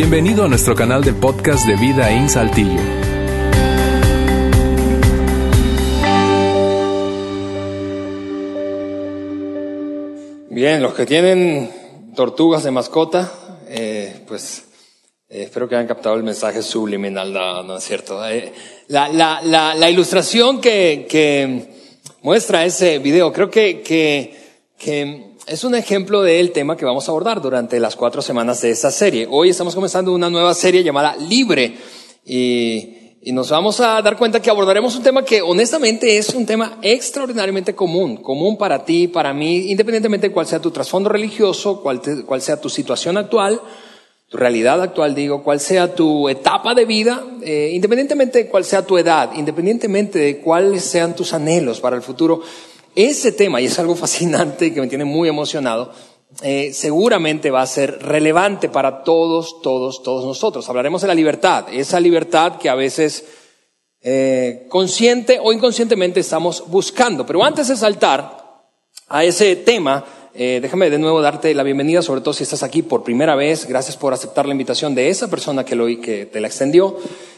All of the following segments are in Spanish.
Bienvenido a nuestro canal de podcast de Vida en Saltillo. Bien, los que tienen tortugas de mascota, eh, pues eh, espero que hayan captado el mensaje subliminal, no, no es cierto. Eh, la, ilustración que, muestra ese video creo que, que es un ejemplo del tema que vamos a abordar durante las cuatro semanas de esta serie. Hoy estamos comenzando una nueva serie llamada Libre y y nos vamos a dar cuenta que abordaremos un tema que honestamente es un tema extraordinariamente común, común para ti, para mí, independientemente de cuál sea tu trasfondo religioso, cuál, cuál sea tu situación actual, tu realidad actual, digo, cuál sea tu etapa de vida, eh, independientemente de cuál sea tu edad, independientemente de cuáles sean tus anhelos para el futuro, ese tema, y es algo fascinante y que me tiene muy emocionado, eh, seguramente va a ser relevante para todos, todos, todos nosotros. Hablaremos de la libertad, esa libertad que a veces eh, consciente o inconscientemente estamos buscando. Pero antes de saltar a ese tema, eh, déjame de nuevo darte la bienvenida, sobre todo si estás aquí por primera vez. Gracias por aceptar la invitación de esa persona que, que te la extendió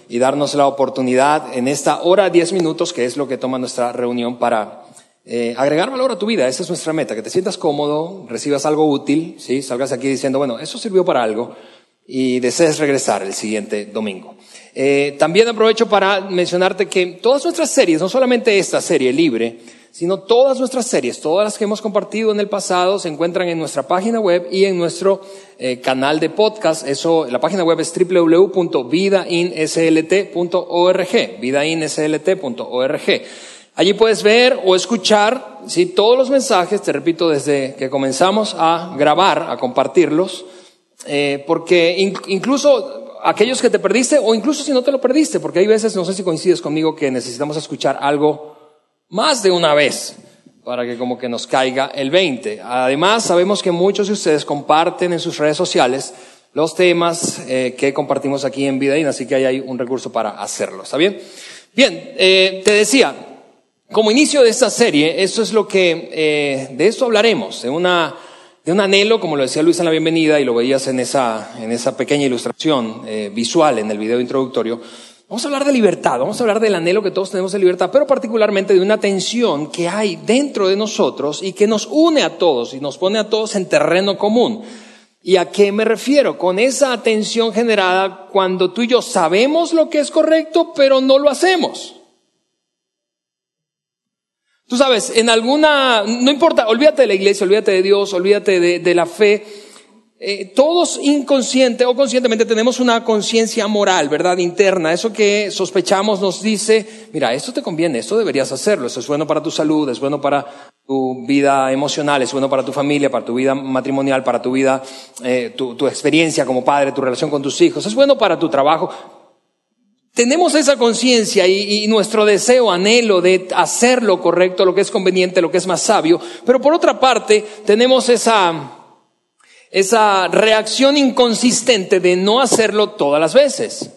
y darnos la oportunidad en esta hora, diez minutos, que es lo que toma nuestra reunión para eh, agregar valor a tu vida, esa es nuestra meta, que te sientas cómodo, recibas algo útil, ¿sí? salgas aquí diciendo, bueno, eso sirvió para algo y desees regresar el siguiente domingo. Eh, también aprovecho para mencionarte que todas nuestras series, no solamente esta serie libre, sino todas nuestras series, todas las que hemos compartido en el pasado, se encuentran en nuestra página web y en nuestro eh, canal de podcast. Eso, la página web es www.vidainslt.org, vidainslt.org. Allí puedes ver o escuchar ¿sí? todos los mensajes, te repito, desde que comenzamos a grabar, a compartirlos, eh, porque incluso aquellos que te perdiste o incluso si no te lo perdiste, porque hay veces, no sé si coincides conmigo, que necesitamos escuchar algo más de una vez para que como que nos caiga el 20. Además, sabemos que muchos de ustedes comparten en sus redes sociales los temas eh, que compartimos aquí en Vidaín, así que ahí hay un recurso para hacerlo. ¿Está bien? Bien, eh, te decía, como inicio de esta serie, eso es lo que, eh, de esto hablaremos, de una, de un anhelo, como lo decía Luis en la bienvenida y lo veías en esa, en esa pequeña ilustración eh, visual en el video introductorio. Vamos a hablar de libertad, vamos a hablar del anhelo que todos tenemos de libertad, pero particularmente de una tensión que hay dentro de nosotros y que nos une a todos y nos pone a todos en terreno común. ¿Y a qué me refiero? Con esa tensión generada cuando tú y yo sabemos lo que es correcto, pero no lo hacemos. Tú sabes, en alguna, no importa, olvídate de la iglesia, olvídate de Dios, olvídate de, la fe. Eh, todos inconsciente o conscientemente tenemos una conciencia moral, ¿verdad? Interna. Eso que sospechamos nos dice, mira, esto te conviene, esto deberías hacerlo, esto es bueno para tu salud, es bueno para tu vida emocional, es bueno para tu familia, para tu vida matrimonial, para tu vida, eh, tu, tu experiencia como padre, tu relación con tus hijos, es bueno para tu trabajo tenemos esa conciencia y, nuestro deseo, anhelo de hacer lo correcto, lo que es conveniente, lo que es más sabio, pero por otra parte tenemos esa, esa reacción inconsistente de no hacerlo todas las veces.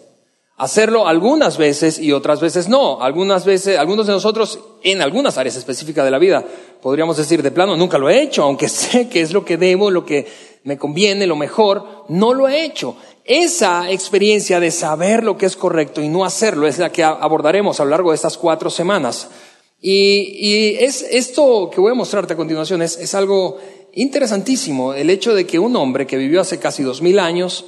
Hacerlo algunas veces y otras veces no. Algunas veces, algunos de nosotros en algunas áreas específicas de la vida, podríamos decir de plano, nunca lo he hecho, aunque sé que es lo que debo, lo que me conviene, lo mejor, no lo he hecho. Esa experiencia de saber lo que es correcto y no hacerlo es la que abordaremos a lo largo de estas cuatro semanas. Y, es esto que voy a mostrarte a continuación es, algo interesantísimo, el hecho de que un hombre que vivió hace casi dos mil años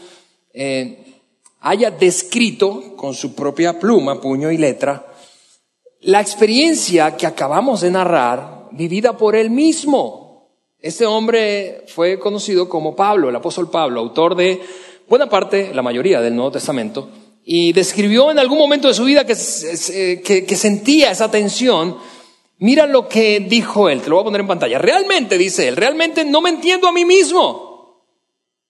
eh, haya descrito con su propia pluma, puño y letra, la experiencia que acabamos de narrar, vivida por él mismo. Este hombre fue conocido como Pablo, el apóstol Pablo, autor de buena parte, la mayoría del Nuevo Testamento, y describió en algún momento de su vida que, que, sentía esa tensión. Mira lo que dijo él, te lo voy a poner en pantalla. Realmente, dice él, realmente no me entiendo a mí mismo.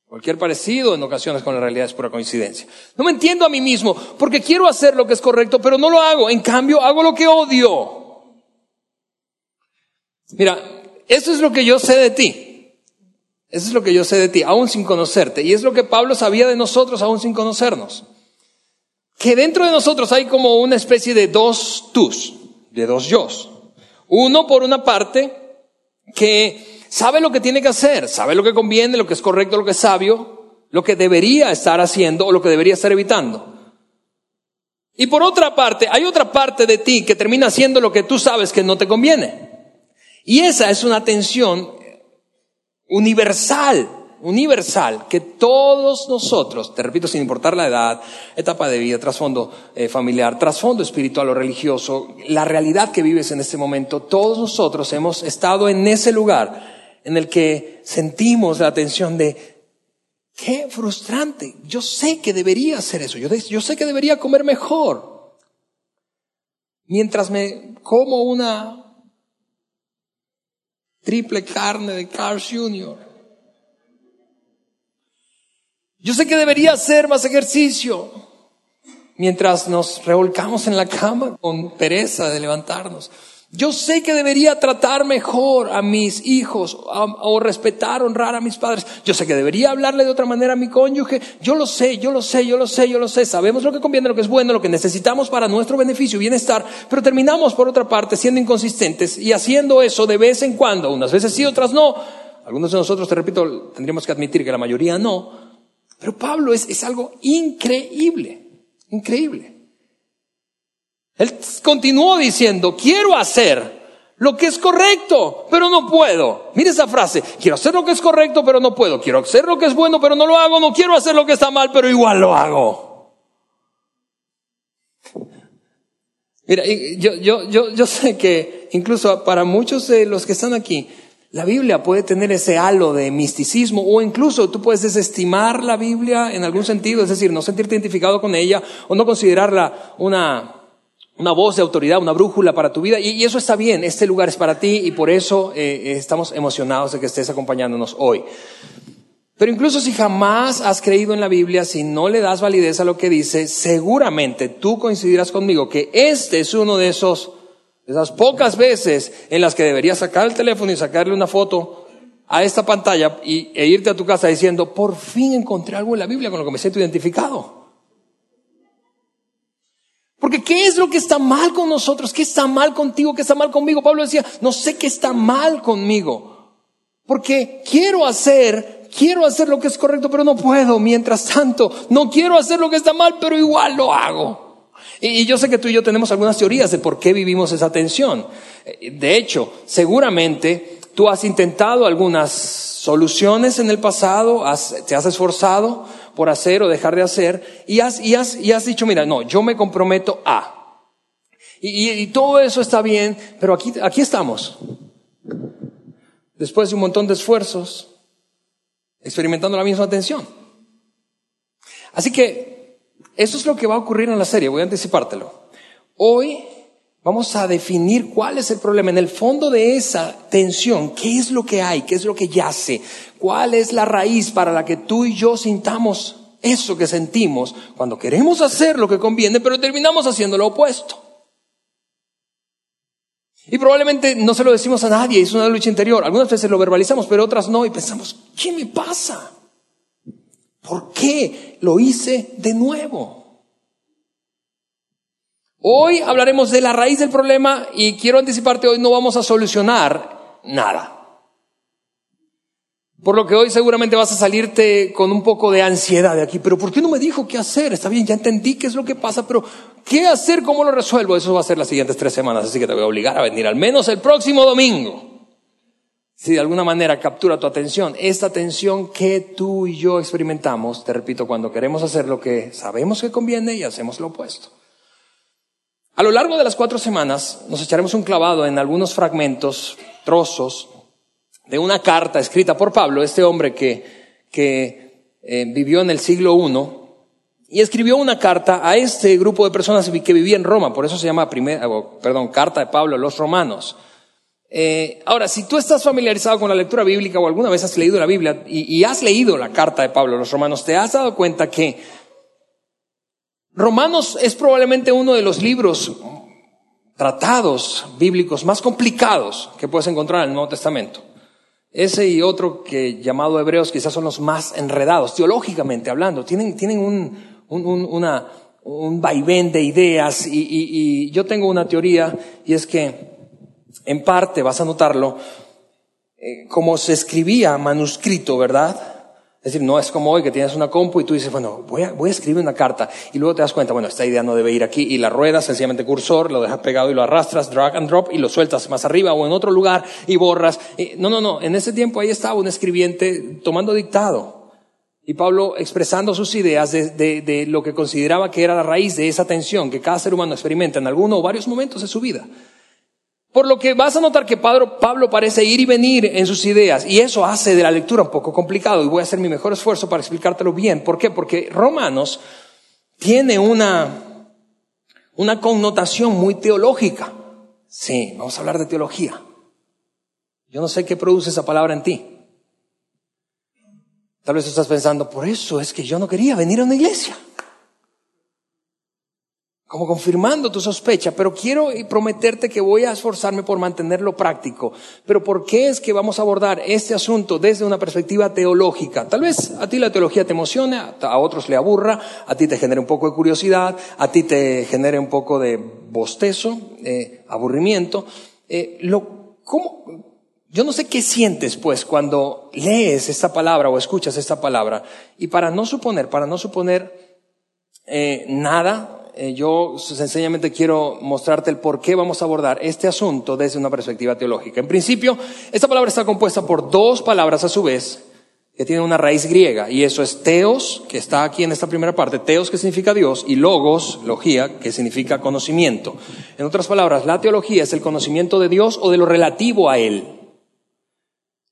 Cualquier parecido en ocasiones con la realidad es pura coincidencia. No me entiendo a mí mismo porque quiero hacer lo que es correcto, pero no lo hago. En cambio, hago lo que odio. Mira, esto es lo que yo sé de ti. Eso es lo que yo sé de ti, aún sin conocerte. Y es lo que Pablo sabía de nosotros, aún sin conocernos. Que dentro de nosotros hay como una especie de dos tus, de dos yo. Uno, por una parte, que sabe lo que tiene que hacer, sabe lo que conviene, lo que es correcto, lo que es sabio, lo que debería estar haciendo o lo que debería estar evitando. Y por otra parte, hay otra parte de ti que termina haciendo lo que tú sabes que no te conviene. Y esa es una tensión universal, universal, que todos nosotros, te repito, sin importar la edad, etapa de vida, trasfondo eh, familiar, trasfondo espiritual o religioso, la realidad que vives en este momento, todos nosotros hemos estado en ese lugar en el que sentimos la tensión de, qué frustrante, yo sé que debería hacer eso, yo, yo sé que debería comer mejor, mientras me como una triple carne de Carl Jr. Yo sé que debería hacer más ejercicio mientras nos revolcamos en la cama con pereza de levantarnos. Yo sé que debería tratar mejor a mis hijos o respetar, honrar a mis padres. Yo sé que debería hablarle de otra manera a mi cónyuge. Yo lo sé, yo lo sé, yo lo sé, yo lo sé. Sabemos lo que conviene, lo que es bueno, lo que necesitamos para nuestro beneficio y bienestar. Pero terminamos, por otra parte, siendo inconsistentes y haciendo eso de vez en cuando. Unas veces sí, otras no. Algunos de nosotros, te repito, tendríamos que admitir que la mayoría no. Pero Pablo es, es algo increíble, increíble. Él continuó diciendo, quiero hacer lo que es correcto, pero no puedo. Mire esa frase, quiero hacer lo que es correcto, pero no puedo. Quiero hacer lo que es bueno, pero no lo hago. No quiero hacer lo que está mal, pero igual lo hago. Mira, yo, yo, yo, yo sé que incluso para muchos de los que están aquí, la Biblia puede tener ese halo de misticismo o incluso tú puedes desestimar la Biblia en algún sentido, es decir, no sentirte identificado con ella o no considerarla una, una voz de autoridad, una brújula para tu vida. Y, eso está bien, este lugar es para ti y por eso eh, estamos emocionados de que estés acompañándonos hoy. Pero incluso si jamás has creído en la Biblia, si no le das validez a lo que dice, seguramente tú coincidirás conmigo que este es uno de esos, esas pocas veces en las que deberías sacar el teléfono y sacarle una foto a esta pantalla y, e irte a tu casa diciendo, por fin encontré algo en la Biblia con lo que me siento identificado. Porque ¿qué es lo que está mal con nosotros? ¿Qué está mal contigo? ¿Qué está mal conmigo? Pablo decía, no sé qué está mal conmigo. Porque quiero hacer, quiero hacer lo que es correcto, pero no puedo. Mientras tanto, no quiero hacer lo que está mal, pero igual lo hago. Y, yo sé que tú y yo tenemos algunas teorías de por qué vivimos esa tensión. De hecho, seguramente tú has intentado algunas soluciones en el pasado, te has esforzado, por hacer o dejar de hacer y has, y has, y has dicho, mira, no, yo me comprometo a. Y, todo eso está bien, pero aquí, aquí estamos. Después de un montón de esfuerzos, experimentando la misma tensión. Así que eso es lo que va a ocurrir en la serie, voy a anticipártelo. Hoy Vamos a definir cuál es el problema. En el fondo de esa tensión, ¿qué es lo que hay? ¿Qué es lo que yace? ¿Cuál es la raíz para la que tú y yo sintamos eso que sentimos cuando queremos hacer lo que conviene, pero terminamos haciendo lo opuesto? Y probablemente no se lo decimos a nadie, es una lucha interior. Algunas veces lo verbalizamos, pero otras no, y pensamos, ¿qué me pasa? ¿Por qué lo hice de nuevo? Hoy hablaremos de la raíz del problema y quiero anticiparte, hoy no vamos a solucionar nada. Por lo que hoy seguramente vas a salirte con un poco de ansiedad de aquí, pero ¿por qué no me dijo qué hacer? Está bien, ya entendí qué es lo que pasa, pero ¿qué hacer? ¿Cómo lo resuelvo? Eso va a ser las siguientes tres semanas, así que te voy a obligar a venir al menos el próximo domingo. Si de alguna manera captura tu atención, esta atención que tú y yo experimentamos, te repito, cuando queremos hacer lo que sabemos que conviene y hacemos lo opuesto. A lo largo de las cuatro semanas nos echaremos un clavado en algunos fragmentos, trozos, de una carta escrita por Pablo, este hombre que, que eh, vivió en el siglo I, y escribió una carta a este grupo de personas que vivía en Roma, por eso se llama primera, perdón, carta de Pablo a los romanos. Eh, ahora, si tú estás familiarizado con la lectura bíblica o alguna vez has leído la Biblia y, y has leído la carta de Pablo a los romanos, te has dado cuenta que Romanos es probablemente uno de los libros, tratados bíblicos más complicados que puedes encontrar en el Nuevo Testamento. Ese y otro que llamado Hebreos quizás son los más enredados, teológicamente hablando. Tienen, tienen un, un, una, un vaivén de ideas y, y, yo tengo una teoría y es que en parte, vas a notarlo, eh, como se escribía manuscrito, ¿verdad? Es decir, no es como hoy que tienes una compu y tú dices, bueno, voy a, voy a escribir una carta y luego te das cuenta, bueno, esta idea no debe ir aquí y la ruedas sencillamente cursor, lo dejas pegado y lo arrastras, drag and drop y lo sueltas más arriba o en otro lugar y borras. no, no, no, en ese tiempo ahí estaba un escribiente tomando dictado y Pablo expresando sus ideas de, de, de lo que consideraba que era la raíz de esa tensión que cada ser humano experimenta en alguno o varios momentos de su vida. Por lo que vas a notar que Pablo parece ir y venir en sus ideas y eso hace de la lectura un poco complicado y voy a hacer mi mejor esfuerzo para explicártelo bien. ¿Por qué? Porque Romanos tiene una, una connotación muy teológica. Sí, vamos a hablar de teología. Yo no sé qué produce esa palabra en ti. Tal vez estás pensando, por eso es que yo no quería venir a una iglesia como confirmando tu sospecha, pero quiero prometerte que voy a esforzarme por mantenerlo práctico. Pero ¿por qué es que vamos a abordar este asunto desde una perspectiva teológica? Tal vez a ti la teología te emocione, a otros le aburra, a ti te genere un poco de curiosidad, a ti te genere un poco de bostezo, eh, aburrimiento. Eh, lo, ¿cómo? Yo no sé qué sientes pues cuando lees esta palabra o escuchas esta palabra. Y para no suponer, para no suponer eh, nada eh, yo sencillamente quiero mostrarte el por qué vamos a abordar este asunto desde una perspectiva teológica. En principio, esta palabra está compuesta por dos palabras a su vez que tienen una raíz griega, y eso es teos, que está aquí en esta primera parte, teos que significa Dios, y logos, logía, que significa conocimiento. En otras palabras, la teología es el conocimiento de Dios o de lo relativo a Él.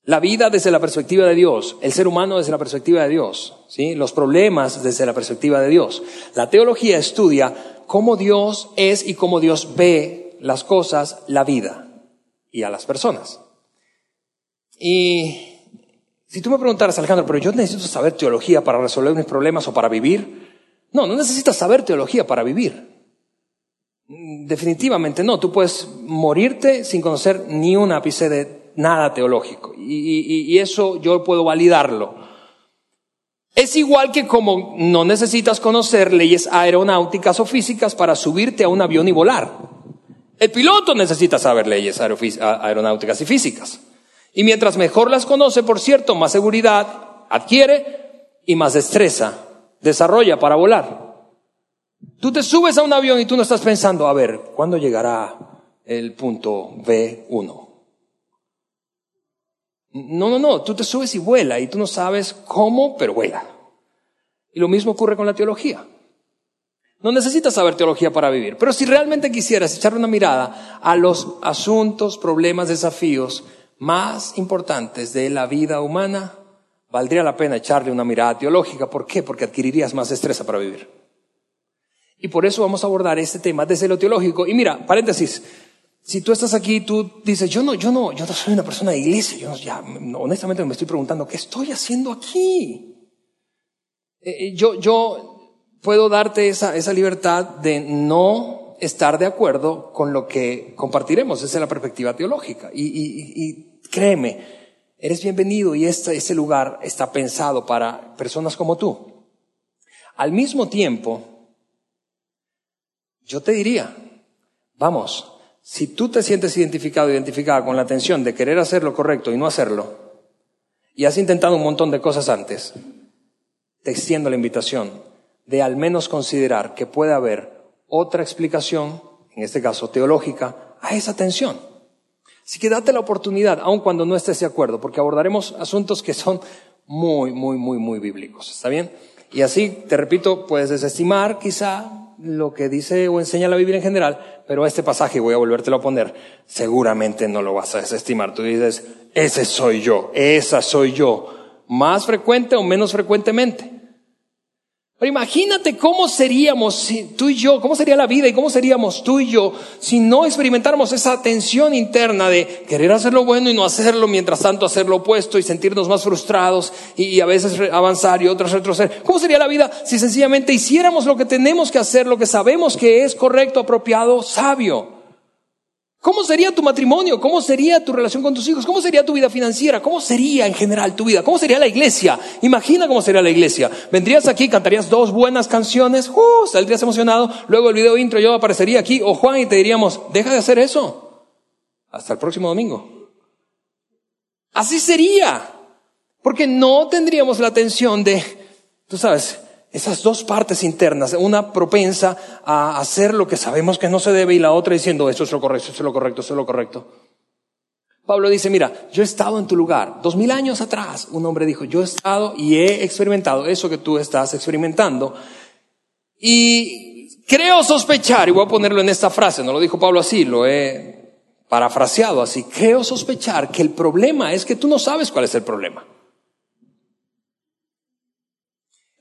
La vida desde la perspectiva de Dios, el ser humano desde la perspectiva de Dios, ¿sí? los problemas desde la perspectiva de Dios. La teología estudia cómo Dios es y cómo Dios ve las cosas, la vida y a las personas. Y si tú me preguntaras, Alejandro, pero yo necesito saber teología para resolver mis problemas o para vivir. No, no necesitas saber teología para vivir. Definitivamente no. Tú puedes morirte sin conocer ni un ápice de nada teológico. Y, eso yo puedo validarlo. Es igual que como no necesitas conocer leyes aeronáuticas o físicas para subirte a un avión y volar. El piloto necesita saber leyes aeronáuticas y físicas. Y mientras mejor las conoce, por cierto, más seguridad adquiere y más destreza desarrolla para volar. Tú te subes a un avión y tú no estás pensando, a ver, ¿cuándo llegará el punto B1? No, no, no, tú te subes y vuela y tú no sabes cómo, pero vuela. Y lo mismo ocurre con la teología. No necesitas saber teología para vivir, pero si realmente quisieras echarle una mirada a los asuntos, problemas, desafíos más importantes de la vida humana, valdría la pena echarle una mirada teológica. ¿Por qué? Porque adquirirías más destreza para vivir. Y por eso vamos a abordar este tema desde lo teológico. Y mira, paréntesis, si tú estás aquí, tú dices, yo no, yo no, yo no soy una persona de iglesia, yo ya, honestamente me estoy preguntando, ¿qué estoy haciendo aquí? Eh, eh, yo, yo puedo darte esa, esa libertad de no estar de acuerdo con lo que compartiremos desde la perspectiva teológica. Y, y, y créeme, eres bienvenido y este, este lugar está pensado para personas como tú. Al mismo tiempo, yo te diría, vamos, si tú te sientes identificado, identificada con la tensión de querer hacer lo correcto y no hacerlo, y has intentado un montón de cosas antes, te extiendo la invitación de al menos considerar que puede haber otra explicación, en este caso teológica, a esa tensión. Así que date la oportunidad, aun cuando no estés de acuerdo, porque abordaremos asuntos que son muy, muy, muy, muy bíblicos. ¿Está bien? Y así, te repito, puedes desestimar quizá lo que dice o enseña la Biblia en general, pero este pasaje, voy a volvértelo a poner, seguramente no lo vas a desestimar. Tú dices, ese soy yo, esa soy yo, más frecuente o menos frecuentemente. Pero imagínate cómo seríamos si tú y yo, cómo sería la vida y cómo seríamos tú y yo si no experimentáramos esa tensión interna de querer hacer lo bueno y no hacerlo, mientras tanto hacer lo opuesto y sentirnos más frustrados y, a veces avanzar y otras retroceder. ¿Cómo sería la vida si sencillamente hiciéramos lo que tenemos que hacer, lo que sabemos que es correcto, apropiado, sabio? ¿Cómo sería tu matrimonio? ¿Cómo sería tu relación con tus hijos? ¿Cómo sería tu vida financiera? ¿Cómo sería en general tu vida? ¿Cómo sería la iglesia? Imagina cómo sería la iglesia. Vendrías aquí, cantarías dos buenas canciones, ¡uh! saldrías emocionado, luego el video intro yo aparecería aquí, o Juan, y te diríamos, deja de hacer eso. Hasta el próximo domingo. Así sería. Porque no tendríamos la atención de, tú sabes, esas dos partes internas, una propensa a hacer lo que sabemos que no se debe y la otra diciendo, esto es lo correcto, esto es lo correcto, esto es lo correcto. Pablo dice, mira, yo he estado en tu lugar. Dos mil años atrás, un hombre dijo, yo he estado y he experimentado eso que tú estás experimentando. Y creo sospechar, y voy a ponerlo en esta frase, no lo dijo Pablo así, lo he parafraseado así, creo sospechar que el problema es que tú no sabes cuál es el problema.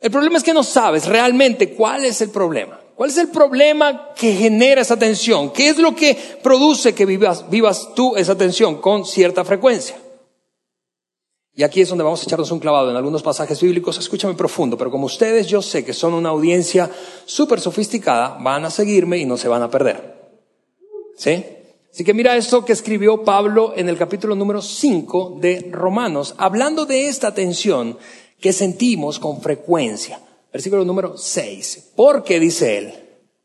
El problema es que no sabes realmente cuál es el problema. ¿Cuál es el problema que genera esa tensión? ¿Qué es lo que produce que vivas, vivas tú esa tensión con cierta frecuencia? Y aquí es donde vamos a echarnos un clavado en algunos pasajes bíblicos. Escúchame profundo, pero como ustedes yo sé que son una audiencia súper sofisticada, van a seguirme y no se van a perder. ¿Sí? Así que mira esto que escribió Pablo en el capítulo número 5 de Romanos, hablando de esta tensión que sentimos con frecuencia. Versículo número 6. Porque, dice él,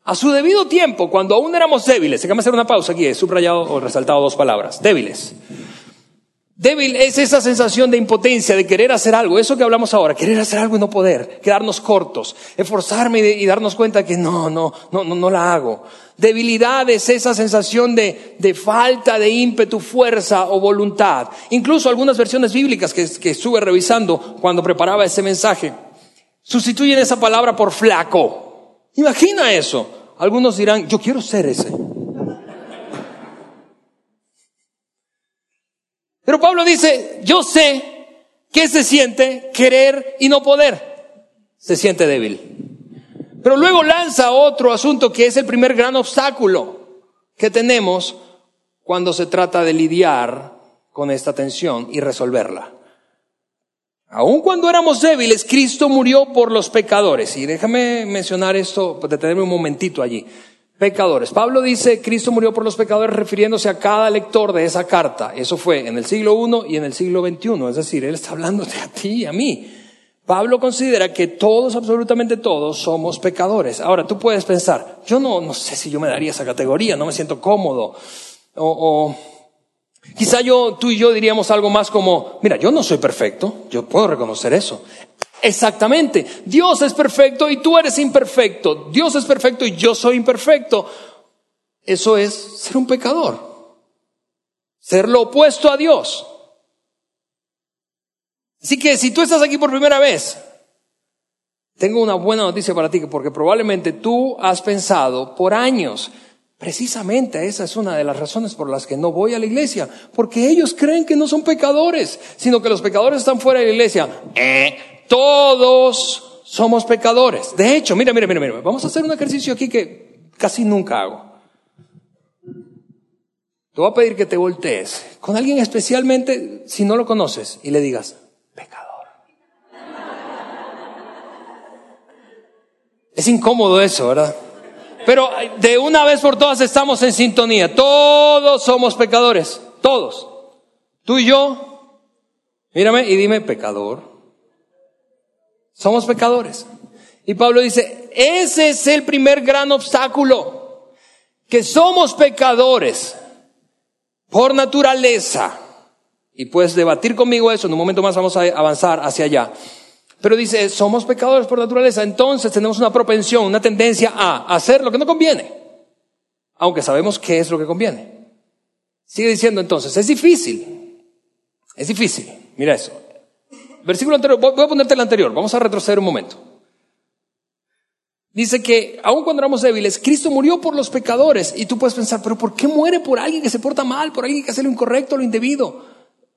a su debido tiempo, cuando aún éramos débiles, déjame hacer una pausa aquí, he subrayado o resaltado dos palabras, débiles. Débil es esa sensación de impotencia, de querer hacer algo, eso que hablamos ahora, querer hacer algo y no poder, quedarnos cortos, esforzarme y, darnos cuenta que no, no, no, no, no la hago. Debilidad es esa sensación de, de, falta de ímpetu, fuerza o voluntad. Incluso algunas versiones bíblicas que, que estuve revisando cuando preparaba ese mensaje, sustituyen esa palabra por flaco. Imagina eso. Algunos dirán, yo quiero ser ese. Pero Pablo dice, yo sé que se siente querer y no poder. Se siente débil. Pero luego lanza otro asunto que es el primer gran obstáculo que tenemos cuando se trata de lidiar con esta tensión y resolverla. Aun cuando éramos débiles, Cristo murió por los pecadores. Y déjame mencionar esto, detenerme un momentito allí pecadores. Pablo dice, Cristo murió por los pecadores refiriéndose a cada lector de esa carta. Eso fue en el siglo I y en el siglo XXI. Es decir, Él está hablándote a ti y a mí. Pablo considera que todos, absolutamente todos, somos pecadores. Ahora, tú puedes pensar, yo no, no sé si yo me daría esa categoría, no me siento cómodo. O, o quizá yo, tú y yo diríamos algo más como, mira, yo no soy perfecto, yo puedo reconocer eso. Exactamente. Dios es perfecto y tú eres imperfecto. Dios es perfecto y yo soy imperfecto. Eso es ser un pecador. Ser lo opuesto a Dios. Así que si tú estás aquí por primera vez, tengo una buena noticia para ti, porque probablemente tú has pensado por años, precisamente esa es una de las razones por las que no voy a la iglesia, porque ellos creen que no son pecadores, sino que los pecadores están fuera de la iglesia. Eh, todos somos pecadores. De hecho, mira, mira, mira, mira, vamos a hacer un ejercicio aquí que casi nunca hago. Te voy a pedir que te voltees con alguien especialmente si no lo conoces y le digas, pecador. Es incómodo eso, ¿verdad? Pero de una vez por todas estamos en sintonía. Todos somos pecadores. Todos. Tú y yo. Mírame y dime, pecador. Somos pecadores. Y Pablo dice, ese es el primer gran obstáculo, que somos pecadores por naturaleza. Y puedes debatir conmigo eso, en un momento más vamos a avanzar hacia allá. Pero dice, somos pecadores por naturaleza, entonces tenemos una propensión, una tendencia a hacer lo que no conviene, aunque sabemos qué es lo que conviene. Sigue diciendo entonces, es difícil, es difícil, mira eso, versículo anterior, voy a ponerte el anterior, vamos a retroceder un momento. Dice que aun cuando éramos débiles, Cristo murió por los pecadores. Y tú puedes pensar, pero ¿por qué muere por alguien que se porta mal, por alguien que hace lo incorrecto, lo indebido?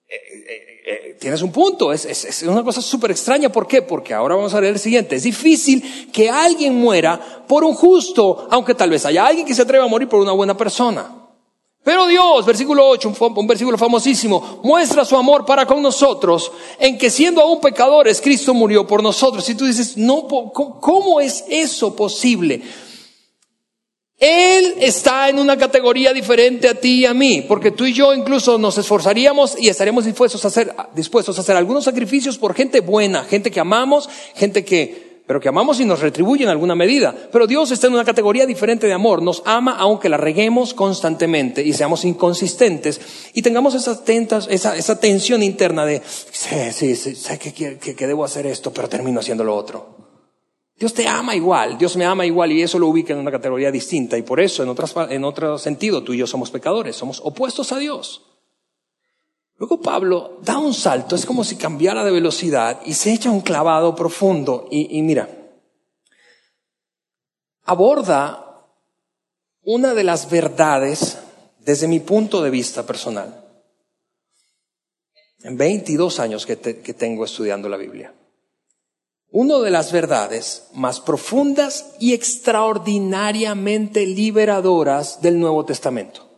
Eh, eh, eh, tienes un punto, es, es una cosa súper extraña. ¿Por qué? Porque ahora vamos a ver el siguiente. Es difícil que alguien muera por un justo, aunque tal vez haya alguien que se atreva a morir por una buena persona. Pero Dios, versículo 8, un, versículo famosísimo, muestra su amor para con nosotros en que siendo aún pecadores, Cristo murió por nosotros. Y tú dices, no, ¿cómo es eso posible? Él está en una categoría diferente a ti y a mí, porque tú y yo incluso nos esforzaríamos y hacer, dispuestos a hacer algunos sacrificios por gente buena, gente que amamos, gente que pero que amamos y nos retribuye en alguna medida. Pero Dios está en una categoría diferente de amor. Nos ama aunque la reguemos constantemente y seamos inconsistentes y tengamos esa, tensión interna de, sí, sí, sé que, que, que debo hacer esto, pero termino haciendo lo otro. Dios te ama igual, Dios me ama igual y eso lo ubica en una categoría distinta y por eso en, otras, en otro sentido tú y yo somos pecadores, somos opuestos a Dios. Luego Pablo da un salto, es como si cambiara de velocidad y se echa un clavado profundo y, mira, aborda una de las verdades desde mi punto de vista personal. En 22 años que tengo estudiando la Biblia. Una de las verdades más profundas y extraordinariamente liberadoras del Nuevo Testamento.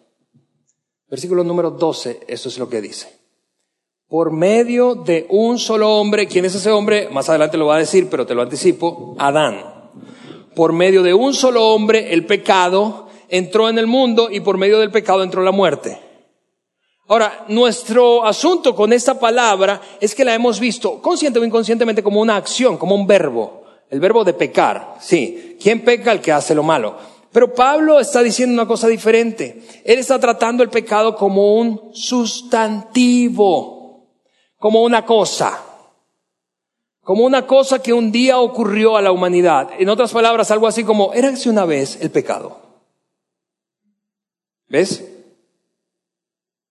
Versículo número 12, eso es lo que dice. Por medio de un solo hombre, ¿quién es ese hombre? Más adelante lo va a decir, pero te lo anticipo, Adán. Por medio de un solo hombre, el pecado entró en el mundo y por medio del pecado entró la muerte. Ahora, nuestro asunto con esta palabra es que la hemos visto consciente o inconscientemente como una acción, como un verbo. El verbo de pecar. Sí. ¿Quién peca? El que hace lo malo. Pero Pablo está diciendo una cosa diferente. Él está tratando el pecado como un sustantivo, como una cosa, como una cosa que un día ocurrió a la humanidad. En otras palabras, algo así como, érase una vez el pecado. ¿Ves?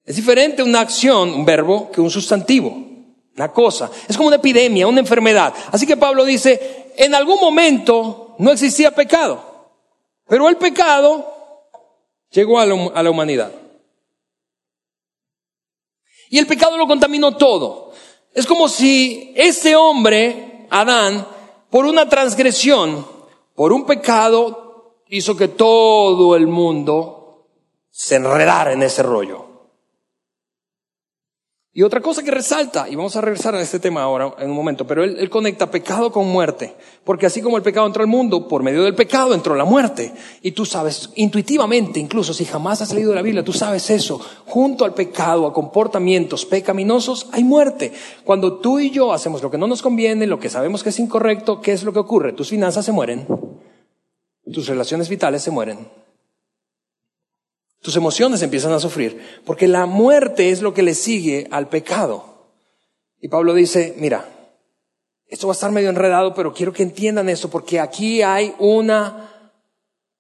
Es diferente una acción, un verbo, que un sustantivo, una cosa. Es como una epidemia, una enfermedad. Así que Pablo dice, en algún momento no existía pecado. Pero el pecado llegó a la, humanidad. Y el pecado lo contaminó todo. Es como si ese hombre, Adán, por una transgresión, por un pecado, hizo que todo el mundo se enredara en ese rollo. Y otra cosa que resalta, y vamos a regresar a este tema ahora en un momento, pero él, conecta pecado con muerte, porque así como el pecado entró al mundo, por medio del pecado entró la muerte. Y tú sabes, intuitivamente, incluso si jamás has leído la Biblia, tú sabes eso, junto al pecado, a comportamientos pecaminosos, hay muerte. Cuando tú y yo hacemos lo que no nos conviene, lo que sabemos que es incorrecto, ¿qué es lo que ocurre? Tus finanzas se mueren, tus relaciones vitales se mueren, tus emociones empiezan a sufrir, porque la muerte es lo que le sigue al pecado. Y Pablo dice, mira, esto va a estar medio enredado, pero quiero que entiendan esto, porque aquí hay una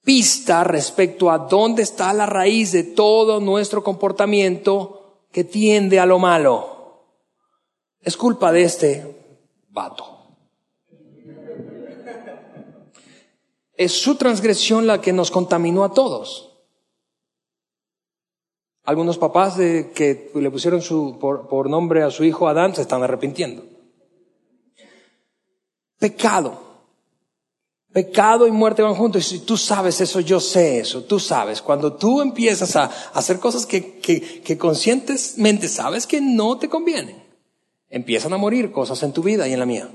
pista respecto a dónde está la raíz de todo nuestro comportamiento que tiende a lo malo. Es culpa de este vato. Es su transgresión la que nos contaminó a todos. Algunos papás que le pusieron su, por, por nombre a su hijo Adán se están arrepintiendo. Pecado. Pecado y muerte van juntos. Y si tú sabes eso, yo sé eso, tú sabes. Cuando tú empiezas a hacer cosas que, que, que conscientemente sabes que no te convienen, empiezan a morir cosas en tu vida y en la mía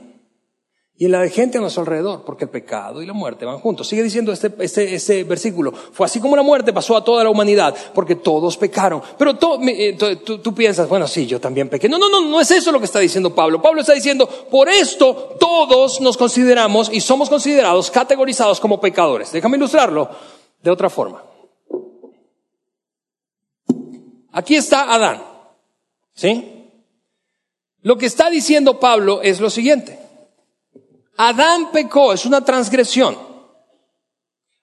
y en la gente a nuestro alrededor, porque el pecado y la muerte van juntos. Sigue diciendo este, este, este versículo, fue así como la muerte pasó a toda la humanidad, porque todos pecaron. Pero eh, tú, tú, piensas, bueno, sí, yo también pequé. No, no, no, no es eso lo que está diciendo Pablo. Pablo está diciendo, por esto todos nos consideramos y somos considerados, categorizados como pecadores. Déjame ilustrarlo de otra forma. Aquí está Adán, ¿sí? Lo que está diciendo Pablo es lo siguiente. Adán pecó, es una transgresión.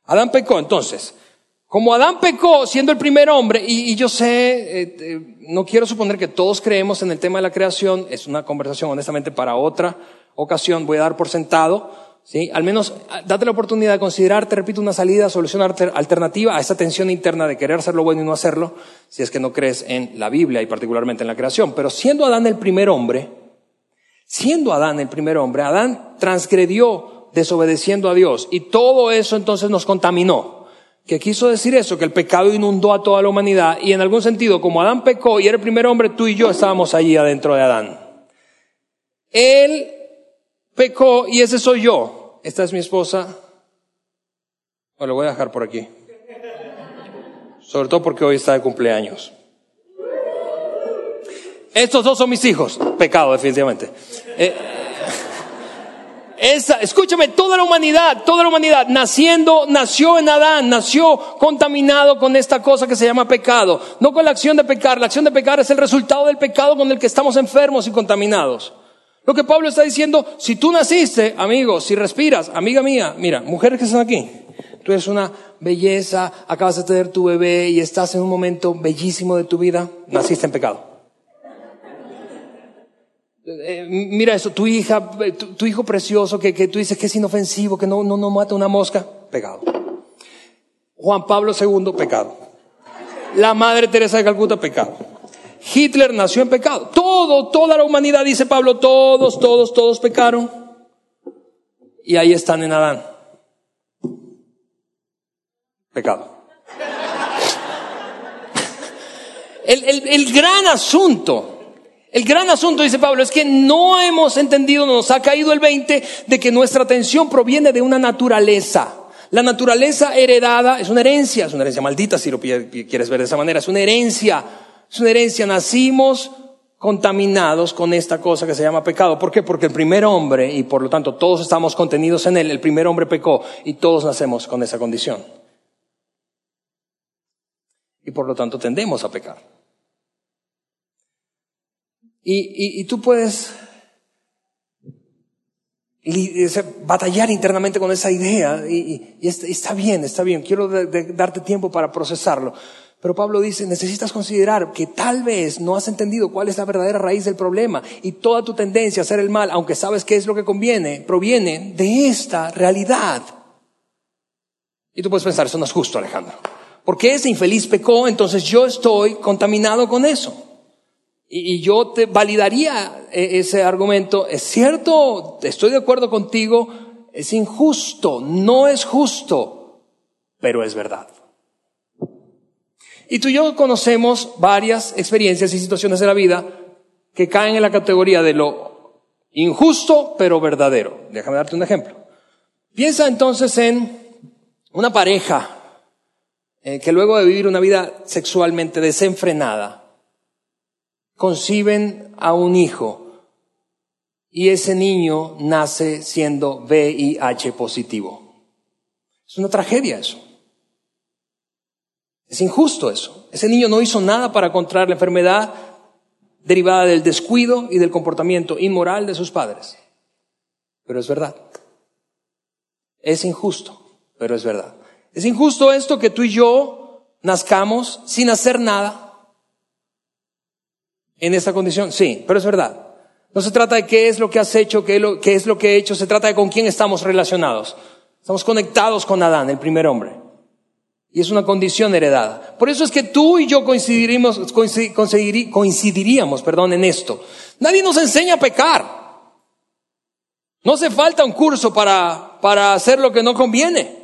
Adán pecó, entonces, como Adán pecó siendo el primer hombre, y, yo sé, eh, eh, no quiero suponer que todos creemos en el tema de la creación, es una conversación honestamente para otra ocasión, voy a dar por sentado, ¿sí? Al menos ah, date la oportunidad de considerar, te repito, una salida, solución alternativa a esa tensión interna de querer hacer lo bueno y no hacerlo, si es que no crees en la Biblia y particularmente en la creación. Pero siendo Adán el primer hombre, Siendo Adán el primer hombre, Adán transgredió desobedeciendo a Dios y todo eso entonces nos contaminó. ¿Qué quiso decir eso? Que el pecado inundó a toda la humanidad y en algún sentido, como Adán pecó y era el primer hombre, tú y yo estábamos allí adentro de Adán. Él pecó y ese soy yo. Esta es mi esposa. O lo voy a dejar por aquí. Sobre todo porque hoy está de cumpleaños. Estos dos son mis hijos. Pecado, definitivamente. Eh, esa, escúchame, toda la humanidad, toda la humanidad, naciendo, nació en Adán, nació contaminado con esta cosa que se llama pecado. No con la acción de pecar, la acción de pecar es el resultado del pecado con el que estamos enfermos y contaminados. Lo que Pablo está diciendo, si tú naciste, amigo, si respiras, amiga mía, mira, mujeres que están aquí, tú eres una belleza, acabas de tener tu bebé y estás en un momento bellísimo de tu vida, naciste en pecado. Eh, mira eso, tu hija, tu, hijo precioso que, que, tú dices que es inofensivo, que no, no, no mata una mosca, pecado. Juan Pablo II, pecado. La Madre Teresa de Calcuta, pecado. Hitler nació en pecado. Todo, toda la humanidad, dice Pablo, todos, todos, todos pecaron. Y ahí están en Adán. Pecado. El, el, el gran asunto el gran asunto, dice Pablo, es que no hemos entendido, nos ha caído el 20 de que nuestra atención proviene de una naturaleza. La naturaleza heredada es una herencia, es una herencia maldita si lo quieres ver de esa manera, es una herencia es una herencia, nacimos contaminados con esta cosa que se llama pecado. ¿Por qué? Porque el primer hombre, y por lo tanto todos estamos contenidos en él, el primer hombre pecó y todos nacemos con esa condición. Y por lo tanto tendemos a pecar. Y, tú puedes batallar internamente con esa idea y, está bien, está bien, quiero darte tiempo para procesarlo. Pero Pablo dice, necesitas considerar que tal vez no has entendido cuál es la verdadera raíz del problema y toda tu tendencia a hacer el mal, aunque sabes qué es lo que conviene, proviene de esta realidad. Y tú puedes pensar, eso no es justo, Alejandro. Porque ese infeliz pecó, entonces yo estoy contaminado con eso. Y, yo te validaría e, ese argumento. Es cierto, estoy de acuerdo contigo, es injusto, no es justo, pero es verdad. Y tú y yo conocemos varias experiencias y situaciones de la vida que caen en la categoría de lo injusto pero verdadero. Déjame darte un ejemplo. Piensa entonces en una pareja eh, que luego de vivir una vida sexualmente desenfrenada, conciben a un hijo y ese niño nace siendo VIH positivo. Es una tragedia eso. Es injusto eso. Ese niño no hizo nada para contraer la enfermedad derivada del descuido y del comportamiento inmoral de sus padres. Pero es verdad. Es injusto, pero es verdad. Es injusto esto que tú y yo nazcamos sin hacer nada en esta condición. Sí, pero es verdad. No se trata de qué es lo que has hecho, qué es lo que he hecho, se trata de con quién estamos relacionados. Estamos conectados con Adán, el primer hombre. Y es una condición heredada. Por eso es que tú y yo coincidiríamos, coincidiríamos perdón, en esto. Nadie nos enseña a pecar. No hace falta un curso para, para hacer lo que no conviene.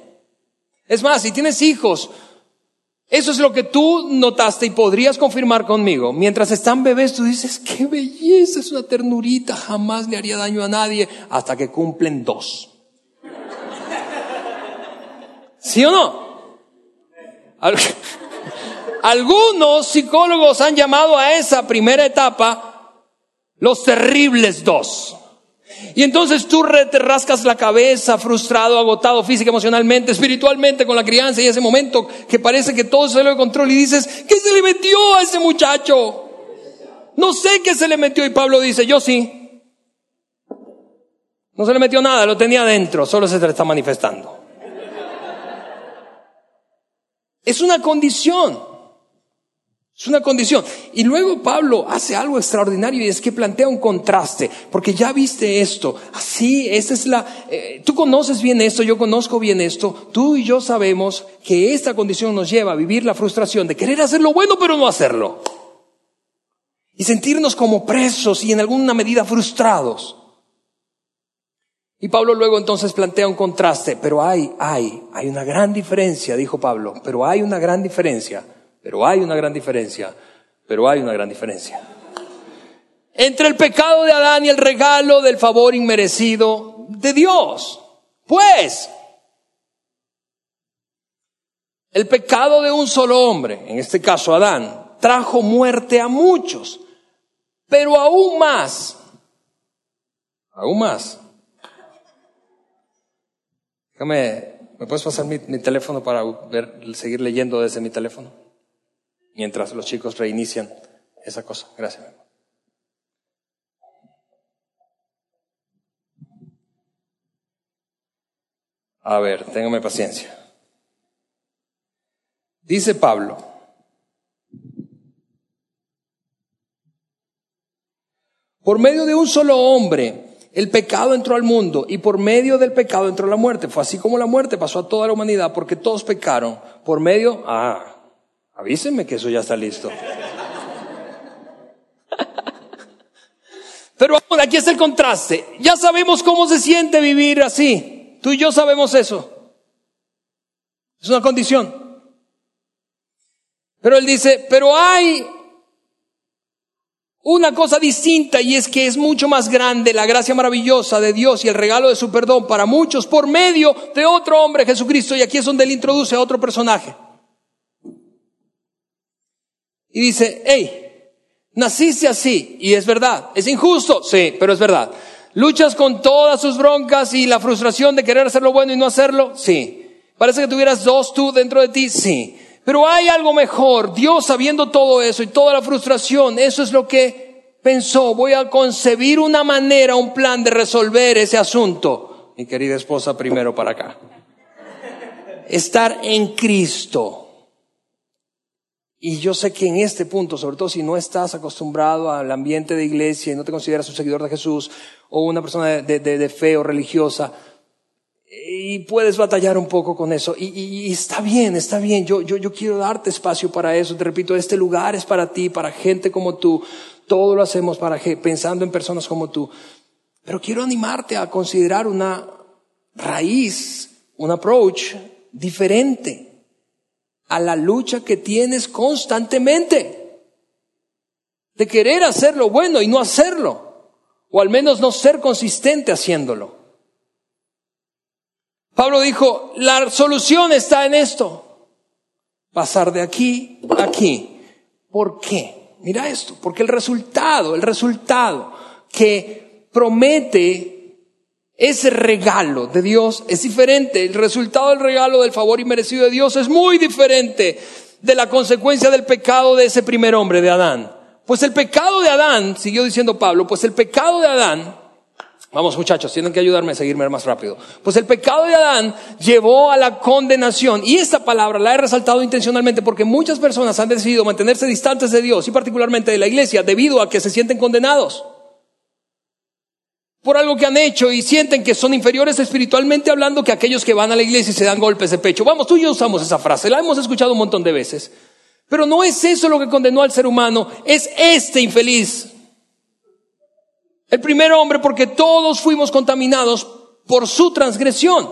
Es más, si tienes hijos, eso es lo que tú notaste y podrías confirmar conmigo. Mientras están bebés, tú dices, qué belleza, es una ternurita, jamás le haría daño a nadie, hasta que cumplen dos. ¿Sí o no? Algunos psicólogos han llamado a esa primera etapa los terribles dos. Y entonces tú te rascas la cabeza, frustrado, agotado física, emocionalmente, espiritualmente con la crianza y ese momento que parece que todo se lo de control y dices, ¿qué se le metió a ese muchacho? No sé qué se le metió y Pablo dice, yo sí. No se le metió nada, lo tenía dentro, solo se le está manifestando. Es una condición. Es una condición. Y luego Pablo hace algo extraordinario y es que plantea un contraste, porque ya viste esto, así, esa es la, eh, tú conoces bien esto, yo conozco bien esto, tú y yo sabemos que esta condición nos lleva a vivir la frustración de querer hacer lo bueno pero no hacerlo. Y sentirnos como presos y en alguna medida frustrados. Y Pablo luego entonces plantea un contraste, pero hay, hay, hay una gran diferencia, dijo Pablo, pero hay una gran diferencia, pero hay una gran diferencia, pero hay una gran diferencia. Entre el pecado de Adán y el regalo del favor inmerecido de Dios. Pues, el pecado de un solo hombre, en este caso Adán, trajo muerte a muchos, pero aún más, aún más, Déjame, ¿me puedes pasar mi, teléfono para ver, seguir leyendo desde mi teléfono? Mientras los chicos reinician esa cosa. Gracias. A ver, téngame paciencia. Dice Pablo, por medio de un solo hombre, el pecado entró al mundo y por medio del pecado entró la muerte. Fue así como la muerte pasó a toda la humanidad porque todos pecaron. Por medio, ah, avísenme que eso ya está listo. Pero aquí está el contraste. Ya sabemos cómo se siente vivir así. Tú y yo sabemos eso. Es una condición. Pero él dice, pero hay una cosa distinta y es que es mucho más grande la gracia maravillosa de Dios y el regalo de su perdón para muchos por medio de otro hombre, Jesucristo. Y aquí es donde él introduce a otro personaje. Y dice, hey, naciste así y es verdad. ¿Es injusto? Sí, pero es verdad. ¿Luchas con todas sus broncas y la frustración de querer hacer lo bueno y no hacerlo? Sí. ¿Parece que tuvieras dos tú dentro de ti? Sí. Pero hay algo mejor. Dios sabiendo todo eso y toda la frustración, eso es lo que pensó. Voy a concebir una manera, un plan de resolver ese asunto. Mi querida esposa, primero para acá. Estar en Cristo. Y yo sé que en este punto, sobre todo si no estás acostumbrado al ambiente de iglesia y no te consideras un seguidor de Jesús o una persona de, de fe o religiosa, y puedes batallar un poco con eso. Y, está bien, está bien. Yo, yo, yo quiero darte espacio para eso. Te repito, este lugar es para ti, para gente como tú. Todo lo hacemos para pensando en personas como tú. Pero quiero animarte a considerar una raíz, un approach diferente a la lucha que tienes constantemente de querer hacer lo bueno y no hacerlo, o al menos no ser consistente haciéndolo. Pablo dijo, la solución está en esto. Pasar de aquí a aquí. ¿Por qué? Mira esto, porque el resultado, el resultado que promete ese regalo de Dios es diferente. El resultado del regalo del favor inmerecido de Dios es muy diferente de la consecuencia del pecado de ese primer hombre, de Adán. Pues el pecado de Adán, siguió diciendo Pablo, pues el pecado de Adán Vamos muchachos, tienen que ayudarme a seguirme más rápido. Pues el pecado de Adán llevó a la condenación. Y esta palabra la he resaltado intencionalmente porque muchas personas han decidido mantenerse distantes de Dios y particularmente de la iglesia debido a que se sienten condenados por algo que han hecho y sienten que son inferiores espiritualmente hablando que aquellos que van a la iglesia y se dan golpes de pecho. Vamos, tú y yo usamos esa frase, la hemos escuchado un montón de veces. Pero no es eso lo que condenó al ser humano, es este infeliz el primer hombre porque todos fuimos contaminados por su transgresión.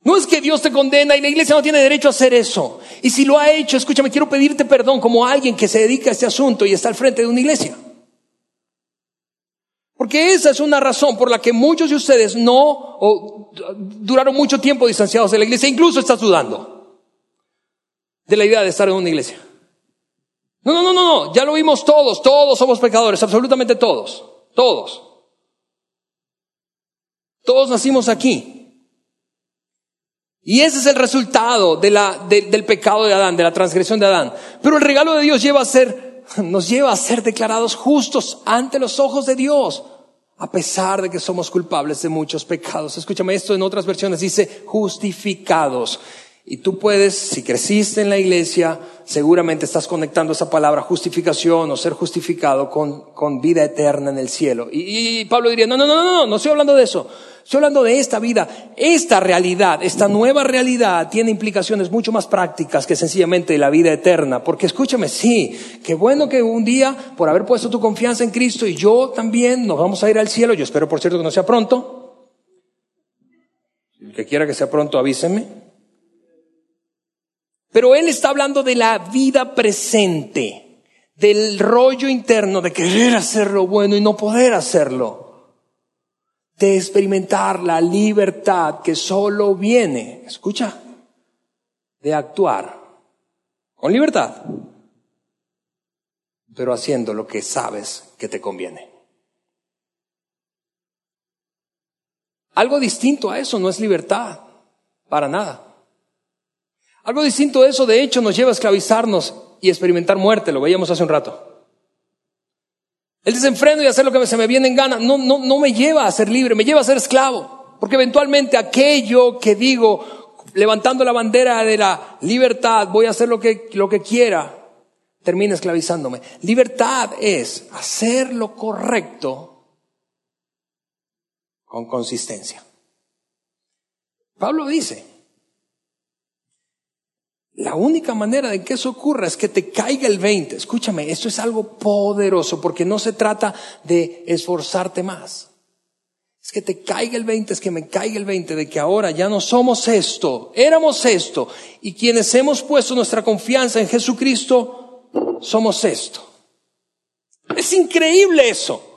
No es que Dios te condena y la iglesia no tiene derecho a hacer eso. Y si lo ha hecho, escúchame, quiero pedirte perdón como alguien que se dedica a este asunto y está al frente de una iglesia. Porque esa es una razón por la que muchos de ustedes no duraron mucho tiempo distanciados de la iglesia, incluso estás dudando de la idea de estar en una iglesia. No, no, no, no, no, ya lo vimos todos, todos somos pecadores, absolutamente todos, todos. Todos nacimos aquí. Y ese es el resultado del pecado de Adán, de la transgresión de Adán. Pero el regalo de Dios lleva a ser, nos lleva a ser declarados justos ante los ojos de Dios, a pesar de que somos culpables de muchos pecados. Escúchame esto en otras versiones, dice justificados. Y tú puedes, si creciste en la iglesia, seguramente estás conectando esa palabra justificación o ser justificado con, con vida eterna en el cielo. Y, Pablo diría, no, no, no, no, no, no estoy hablando de eso. Estoy hablando de esta vida. Esta realidad, esta nueva realidad tiene implicaciones mucho más prácticas que sencillamente la vida eterna. Porque escúchame, sí, qué bueno que un día, por haber puesto tu confianza en Cristo y yo también, nos vamos a ir al cielo. Yo espero, por cierto, que no sea pronto. El que quiera que sea pronto, avíseme. Pero él está hablando de la vida presente, del rollo interno de querer hacer lo bueno y no poder hacerlo, de experimentar la libertad que solo viene, escucha, de actuar con libertad, pero haciendo lo que sabes que te conviene. Algo distinto a eso no es libertad, para nada. Algo distinto a eso, de hecho, nos lleva a esclavizarnos y experimentar muerte, lo veíamos hace un rato. El desenfreno y hacer lo que se me viene en gana no, no, no me lleva a ser libre, me lleva a ser esclavo. Porque eventualmente aquello que digo, levantando la bandera de la libertad, voy a hacer lo que, lo que quiera, termina esclavizándome. Libertad es hacer lo correcto con consistencia. Pablo dice, la única manera de que eso ocurra es que te caiga el 20. Escúchame, esto es algo poderoso porque no se trata de esforzarte más. Es que te caiga el 20, es que me caiga el 20 de que ahora ya no somos esto, éramos esto. Y quienes hemos puesto nuestra confianza en Jesucristo, somos esto. Es increíble eso.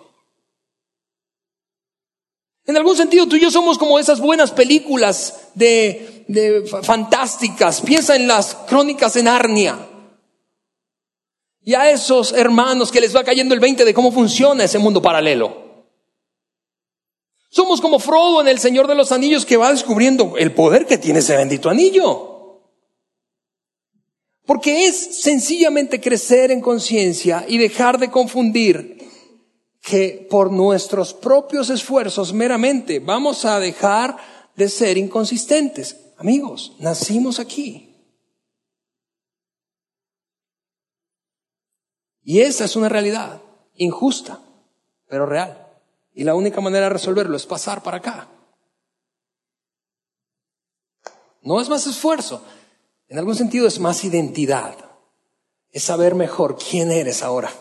En algún sentido tú y yo somos como esas buenas películas de de fantásticas. Piensa en las crónicas de Narnia. Y a esos hermanos que les va cayendo el 20 de cómo funciona ese mundo paralelo. Somos como Frodo en El Señor de los Anillos que va descubriendo el poder que tiene ese bendito anillo. Porque es sencillamente crecer en conciencia y dejar de confundir que por nuestros propios esfuerzos meramente vamos a dejar de ser inconsistentes. Amigos, nacimos aquí. Y esa es una realidad injusta, pero real. Y la única manera de resolverlo es pasar para acá. No es más esfuerzo, en algún sentido es más identidad. Es saber mejor quién eres ahora.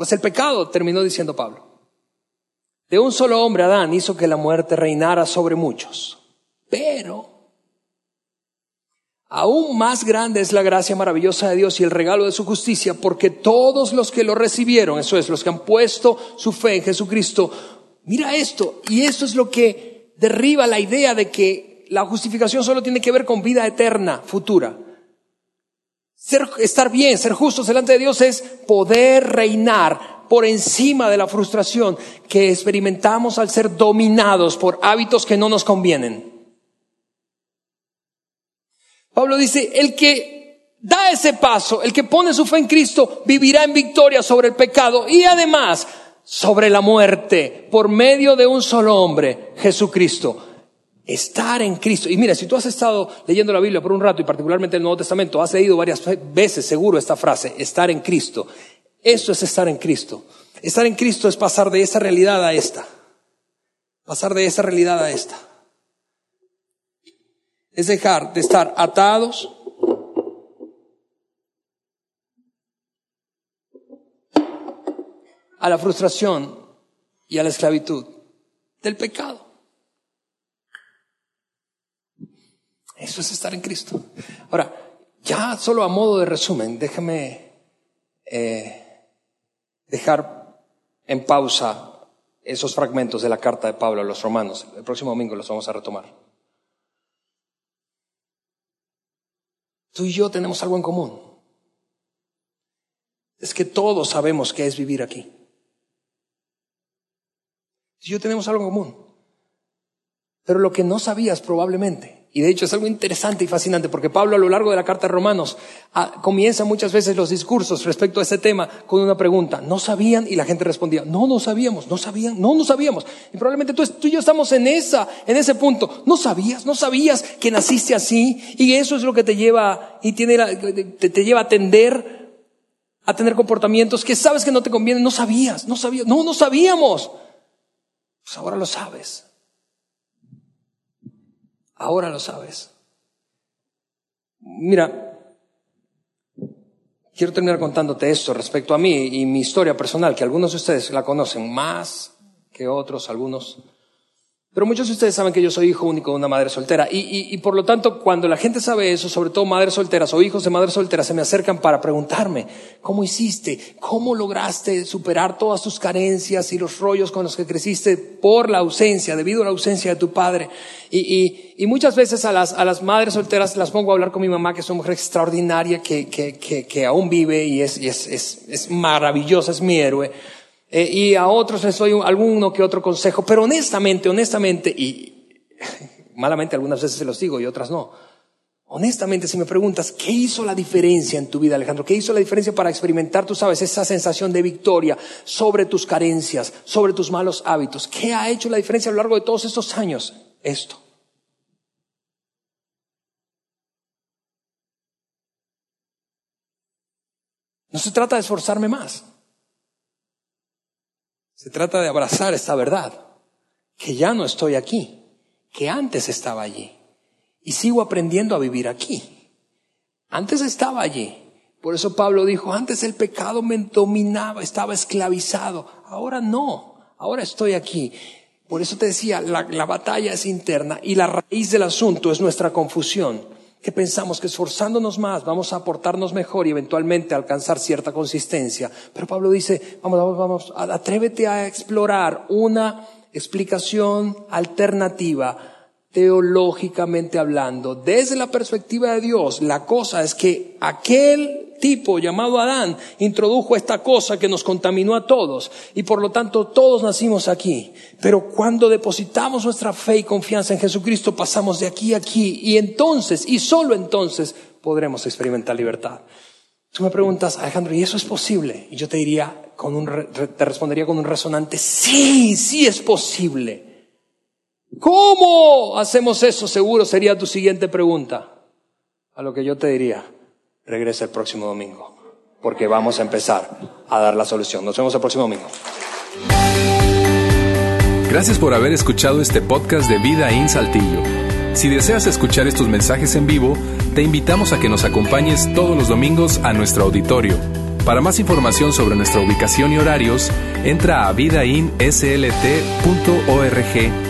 Pues el pecado, terminó diciendo Pablo, de un solo hombre, Adán, hizo que la muerte reinara sobre muchos. Pero aún más grande es la gracia maravillosa de Dios y el regalo de su justicia, porque todos los que lo recibieron, eso es, los que han puesto su fe en Jesucristo, mira esto, y esto es lo que derriba la idea de que la justificación solo tiene que ver con vida eterna, futura. Ser, estar bien, ser justos delante de Dios es poder reinar por encima de la frustración que experimentamos al ser dominados por hábitos que no nos convienen. Pablo dice, el que da ese paso, el que pone su fe en Cristo, vivirá en victoria sobre el pecado y además sobre la muerte por medio de un solo hombre, Jesucristo. Estar en Cristo. Y mira, si tú has estado leyendo la Biblia por un rato y particularmente el Nuevo Testamento, has leído varias veces seguro esta frase, estar en Cristo. Eso es estar en Cristo. Estar en Cristo es pasar de esa realidad a esta. Pasar de esa realidad a esta. Es dejar de estar atados a la frustración y a la esclavitud del pecado. Eso es estar en Cristo. Ahora, ya solo a modo de resumen, déjame eh, dejar en pausa esos fragmentos de la carta de Pablo a los romanos. El próximo domingo los vamos a retomar. Tú y yo tenemos algo en común. Es que todos sabemos qué es vivir aquí. Tú y yo tenemos algo en común. Pero lo que no sabías probablemente y de hecho es algo interesante y fascinante porque Pablo a lo largo de la carta de Romanos ah, comienza muchas veces los discursos respecto a ese tema con una pregunta. ¿No sabían? Y la gente respondía, no, no sabíamos, no sabían, no, no sabíamos. Y probablemente tú, tú y yo estamos en esa, en ese punto. ¿No sabías? ¿No sabías que naciste así? Y eso es lo que te lleva, y tiene te, te lleva a tender a tener comportamientos que sabes que no te convienen. No sabías, no sabías, no, no sabíamos. Pues ahora lo sabes. Ahora lo sabes. Mira, quiero terminar contándote esto respecto a mí y mi historia personal, que algunos de ustedes la conocen más que otros, algunos pero muchos de ustedes saben que yo soy hijo único de una madre soltera y, por lo tanto cuando la gente sabe eso, sobre todo madres solteras o hijos de madres solteras, se me acercan para preguntarme, ¿cómo hiciste? ¿Cómo lograste superar todas tus carencias y los rollos con los que creciste por la ausencia, debido a la ausencia de tu padre? Y, muchas veces a las, a las madres solteras las pongo a hablar con mi mamá, que es una mujer extraordinaria, que, que, que, aún vive y es, es, es, es maravillosa, es mi héroe. Eh, y a otros les doy alguno que otro consejo, pero honestamente, honestamente, y malamente algunas veces se los digo y otras no. Honestamente, si me preguntas, ¿qué hizo la diferencia en tu vida, Alejandro? ¿Qué hizo la diferencia para experimentar, tú sabes, esa sensación de victoria sobre tus carencias, sobre tus malos hábitos? ¿Qué ha hecho la diferencia a lo largo de todos estos años? Esto. No se trata de esforzarme más. Se trata de abrazar esta verdad, que ya no estoy aquí, que antes estaba allí. Y sigo aprendiendo a vivir aquí. Antes estaba allí. Por eso Pablo dijo, antes el pecado me dominaba, estaba esclavizado. Ahora no, ahora estoy aquí. Por eso te decía, la, la batalla es interna y la raíz del asunto es nuestra confusión que pensamos que esforzándonos más vamos a aportarnos mejor y eventualmente alcanzar cierta consistencia. Pero Pablo dice, vamos, vamos, vamos, atrévete a explorar una explicación alternativa teológicamente hablando, desde la perspectiva de Dios, la cosa es que aquel tipo llamado Adán introdujo esta cosa que nos contaminó a todos y por lo tanto todos nacimos aquí. Pero cuando depositamos nuestra fe y confianza en Jesucristo pasamos de aquí a aquí y entonces y solo entonces podremos experimentar libertad. Tú me preguntas, Alejandro, ¿y eso es posible? Y yo te diría, con un, te respondería con un resonante, sí, sí es posible. ¿Cómo hacemos eso? Seguro sería tu siguiente pregunta. A lo que yo te diría, regresa el próximo domingo, porque vamos a empezar a dar la solución. Nos vemos el próximo domingo. Gracias por haber escuchado este podcast de Vida en Saltillo. Si deseas escuchar estos mensajes en vivo, te invitamos a que nos acompañes todos los domingos a nuestro auditorio. Para más información sobre nuestra ubicación y horarios, entra a vidainslt.org